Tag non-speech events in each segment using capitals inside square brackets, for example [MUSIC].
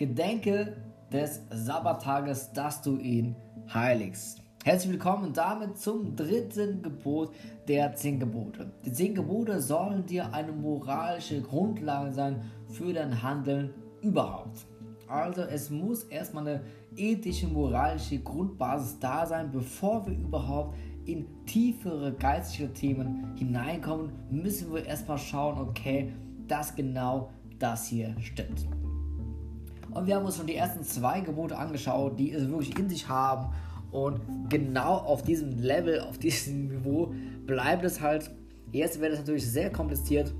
Gedenke des Sabbattages, dass du ihn heiligst. Herzlich willkommen damit zum dritten Gebot der zehn Gebote. Die zehn Gebote sollen dir eine moralische Grundlage sein für dein Handeln überhaupt. Also es muss erstmal eine ethische, moralische Grundbasis da sein, bevor wir überhaupt in tiefere geistliche Themen hineinkommen, müssen wir erstmal schauen, okay, dass genau das hier stimmt. Und wir haben uns schon die ersten zwei Gebote angeschaut, die es wirklich in sich haben. Und genau auf diesem Level, auf diesem Niveau bleibt es halt. Jetzt wird es natürlich sehr kompliziert.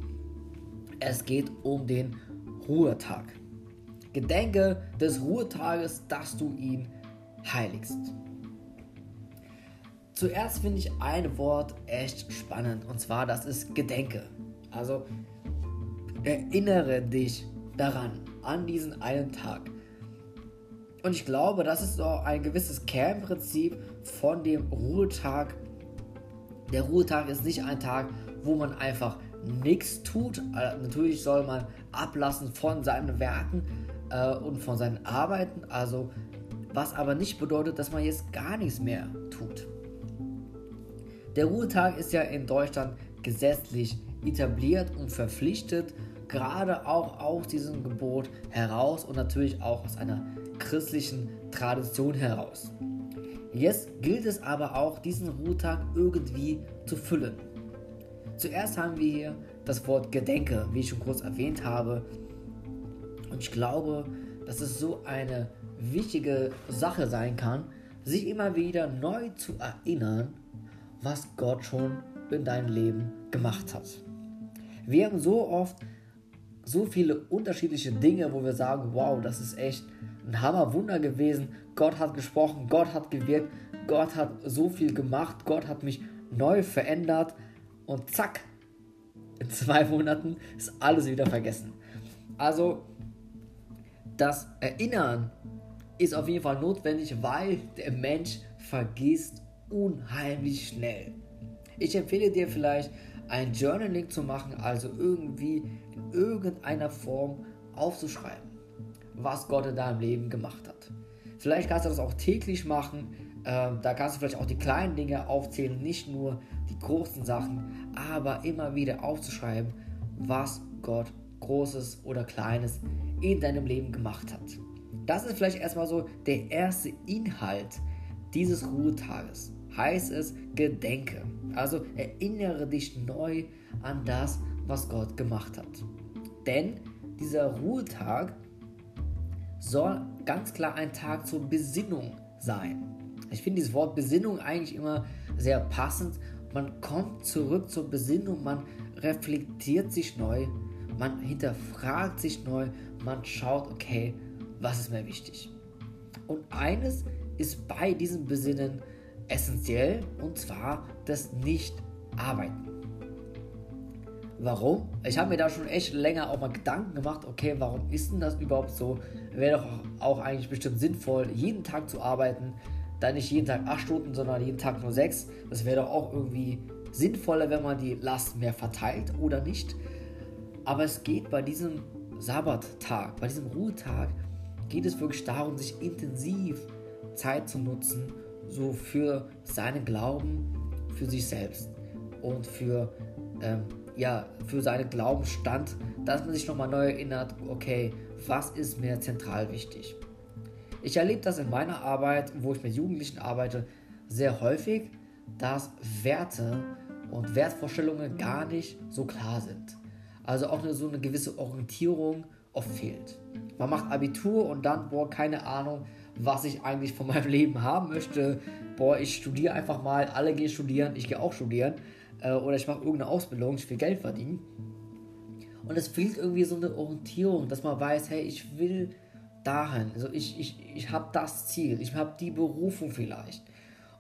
Es geht um den Ruhetag. Gedenke des Ruhetages, dass du ihn heiligst. Zuerst finde ich ein Wort echt spannend und zwar das ist Gedenke. Also erinnere dich daran, an diesen einen Tag. Und ich glaube, das ist so ein gewisses Kernprinzip von dem Ruhetag. Der Ruhetag ist nicht ein Tag, wo man einfach nichts tut. Äh, natürlich soll man ablassen von seinen Werken äh, und von seinen Arbeiten. Also, was aber nicht bedeutet, dass man jetzt gar nichts mehr tut. Der Ruhetag ist ja in Deutschland gesetzlich etabliert und verpflichtet gerade auch aus diesem Gebot heraus und natürlich auch aus einer christlichen Tradition heraus. Jetzt gilt es aber auch, diesen Ruhetag irgendwie zu füllen. Zuerst haben wir hier das Wort Gedenke, wie ich schon kurz erwähnt habe. Und ich glaube, dass es so eine wichtige Sache sein kann, sich immer wieder neu zu erinnern, was Gott schon in deinem Leben gemacht hat. Wir haben so oft so viele unterschiedliche Dinge, wo wir sagen, wow, das ist echt ein Hammerwunder gewesen. Gott hat gesprochen, Gott hat gewirkt, Gott hat so viel gemacht, Gott hat mich neu verändert und zack, in zwei Monaten ist alles wieder vergessen. Also das Erinnern ist auf jeden Fall notwendig, weil der Mensch vergisst unheimlich schnell. Ich empfehle dir vielleicht ein Journaling zu machen, also irgendwie in irgendeiner Form aufzuschreiben, was Gott in deinem Leben gemacht hat. Vielleicht kannst du das auch täglich machen. Ähm, da kannst du vielleicht auch die kleinen Dinge aufzählen, nicht nur die großen Sachen, aber immer wieder aufzuschreiben, was Gott Großes oder Kleines in deinem Leben gemacht hat. Das ist vielleicht erstmal so der erste Inhalt dieses Ruhetages heißt es Gedenke. Also erinnere dich neu an das, was Gott gemacht hat. Denn dieser Ruhetag soll ganz klar ein Tag zur Besinnung sein. Ich finde dieses Wort Besinnung eigentlich immer sehr passend. Man kommt zurück zur Besinnung, man reflektiert sich neu, man hinterfragt sich neu, man schaut, okay, was ist mir wichtig. Und eines ist bei diesem Besinnen essentiell und zwar das Nicht-Arbeiten. Warum? Ich habe mir da schon echt länger auch mal Gedanken gemacht, okay, warum ist denn das überhaupt so? Wäre doch auch eigentlich bestimmt sinnvoll, jeden Tag zu arbeiten, dann nicht jeden Tag 8 Stunden, sondern jeden Tag nur 6. Das wäre doch auch irgendwie sinnvoller, wenn man die Last mehr verteilt oder nicht. Aber es geht bei diesem Sabbattag, bei diesem Ruhetag, geht es wirklich darum, sich intensiv Zeit zu nutzen so für seinen Glauben, für sich selbst und für, ähm, ja, für seinen Glaubensstand, dass man sich nochmal neu erinnert, okay, was ist mir zentral wichtig. Ich erlebe das in meiner Arbeit, wo ich mit Jugendlichen arbeite, sehr häufig, dass Werte und Wertvorstellungen gar nicht so klar sind. Also auch eine, so eine gewisse Orientierung oft fehlt. Man macht Abitur und dann, boah, keine Ahnung, was ich eigentlich von [LAUGHS] meinem Leben haben möchte. Boah, ich studiere einfach mal, alle gehen studieren, ich gehe auch studieren. Äh, oder ich mache irgendeine Ausbildung, ich will Geld verdienen. Und es fehlt irgendwie so eine Orientierung, dass man weiß, hey, ich will dahin. Also ich, ich, ich habe das Ziel, ich habe die Berufung vielleicht.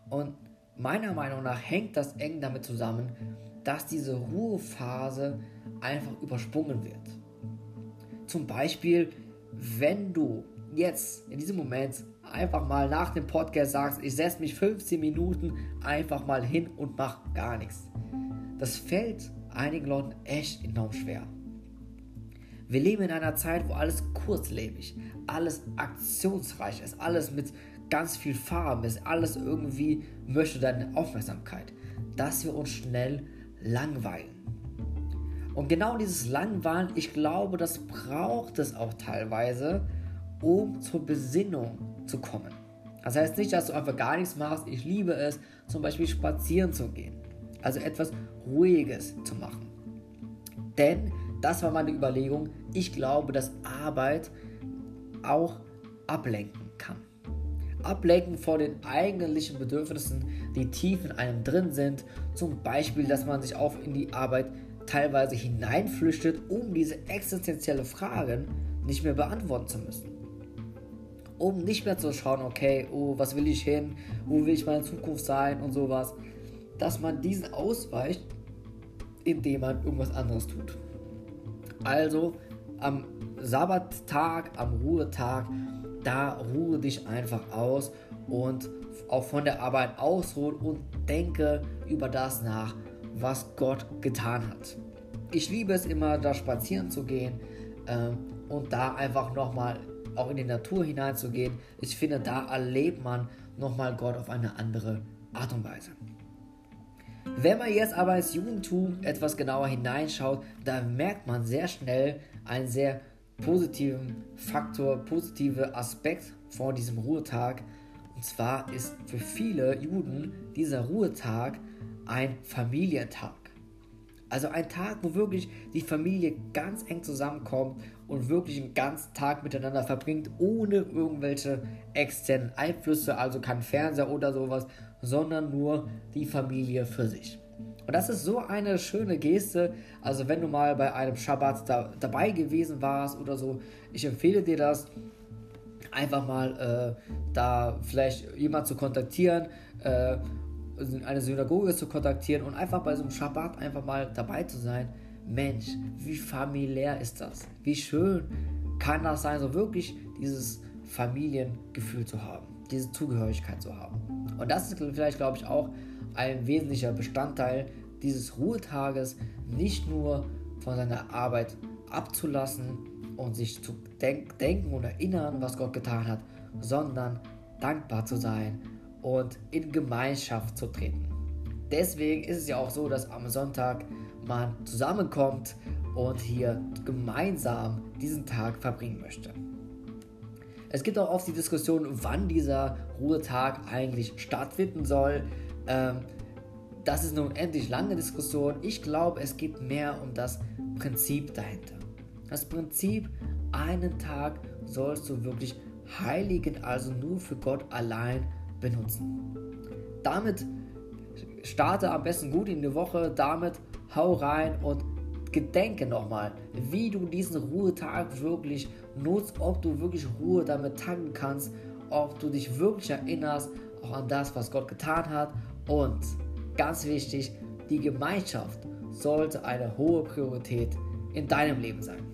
Und meiner Meinung nach hängt das eng damit zusammen, dass diese Ruhephase einfach übersprungen wird. Zum Beispiel, wenn du jetzt in diesem Moment einfach mal nach dem Podcast sagst, ich setze mich 15 Minuten einfach mal hin und mache gar nichts. Das fällt einigen Leuten echt enorm schwer. Wir leben in einer Zeit, wo alles kurzlebig, alles aktionsreich ist, alles mit ganz viel Farben ist, alles irgendwie möchte deine Aufmerksamkeit, dass wir uns schnell langweilen. Und genau dieses Langweilen, ich glaube, das braucht es auch teilweise, um zur Besinnung zu kommen. Das heißt nicht, dass du einfach gar nichts machst. Ich liebe es, zum Beispiel spazieren zu gehen. Also etwas Ruhiges zu machen. Denn, das war meine Überlegung, ich glaube, dass Arbeit auch ablenken kann. Ablenken von den eigentlichen Bedürfnissen, die tief in einem drin sind. Zum Beispiel, dass man sich auch in die Arbeit teilweise hineinflüchtet, um diese existenzielle Fragen nicht mehr beantworten zu müssen. Um nicht mehr zu schauen, okay, oh, was will ich hin, wo will ich meine Zukunft sein und sowas. Dass man diesen ausweicht, indem man irgendwas anderes tut. Also am Sabbattag, am Ruhetag, da ruhe dich einfach aus und auch von der Arbeit ausruhen und denke über das nach, was Gott getan hat. Ich liebe es immer, da spazieren zu gehen äh, und da einfach nochmal auch in die Natur hineinzugehen. Ich finde, da erlebt man nochmal Gott auf eine andere Art und Weise. Wenn man jetzt aber ins Judentum etwas genauer hineinschaut, dann merkt man sehr schnell einen sehr positiven Faktor, positive Aspekt vor diesem Ruhetag. Und zwar ist für viele Juden dieser Ruhetag ein Familientag. Also ein Tag, wo wirklich die Familie ganz eng zusammenkommt und wirklich einen ganzen Tag miteinander verbringt, ohne irgendwelche externen Einflüsse, also kein Fernseher oder sowas, sondern nur die Familie für sich. Und das ist so eine schöne Geste. Also wenn du mal bei einem Schabbat da, dabei gewesen warst oder so, ich empfehle dir das, einfach mal äh, da vielleicht jemand zu kontaktieren. Äh, eine Synagoge zu kontaktieren und einfach bei so einem Schabbat einfach mal dabei zu sein. Mensch, wie familiär ist das? Wie schön kann das sein, so wirklich dieses Familiengefühl zu haben, diese Zugehörigkeit zu haben. Und das ist vielleicht, glaube ich, auch ein wesentlicher Bestandteil dieses Ruhetages, nicht nur von seiner Arbeit abzulassen und sich zu denk denken und erinnern, was Gott getan hat, sondern dankbar zu sein und in Gemeinschaft zu treten. Deswegen ist es ja auch so, dass am Sonntag man zusammenkommt und hier gemeinsam diesen Tag verbringen möchte. Es gibt auch oft die Diskussion, wann dieser Ruhetag eigentlich stattfinden soll. Ähm, das ist eine unendlich lange Diskussion. Ich glaube, es geht mehr um das Prinzip dahinter. Das Prinzip, einen Tag sollst du wirklich heiligen, also nur für Gott allein benutzen. Damit starte am besten gut in die Woche, damit hau rein und gedenke nochmal, wie du diesen Ruhetag wirklich nutzt, ob du wirklich Ruhe damit tanken kannst, ob du dich wirklich erinnerst auch an das, was Gott getan hat und ganz wichtig, die Gemeinschaft sollte eine hohe Priorität in deinem Leben sein.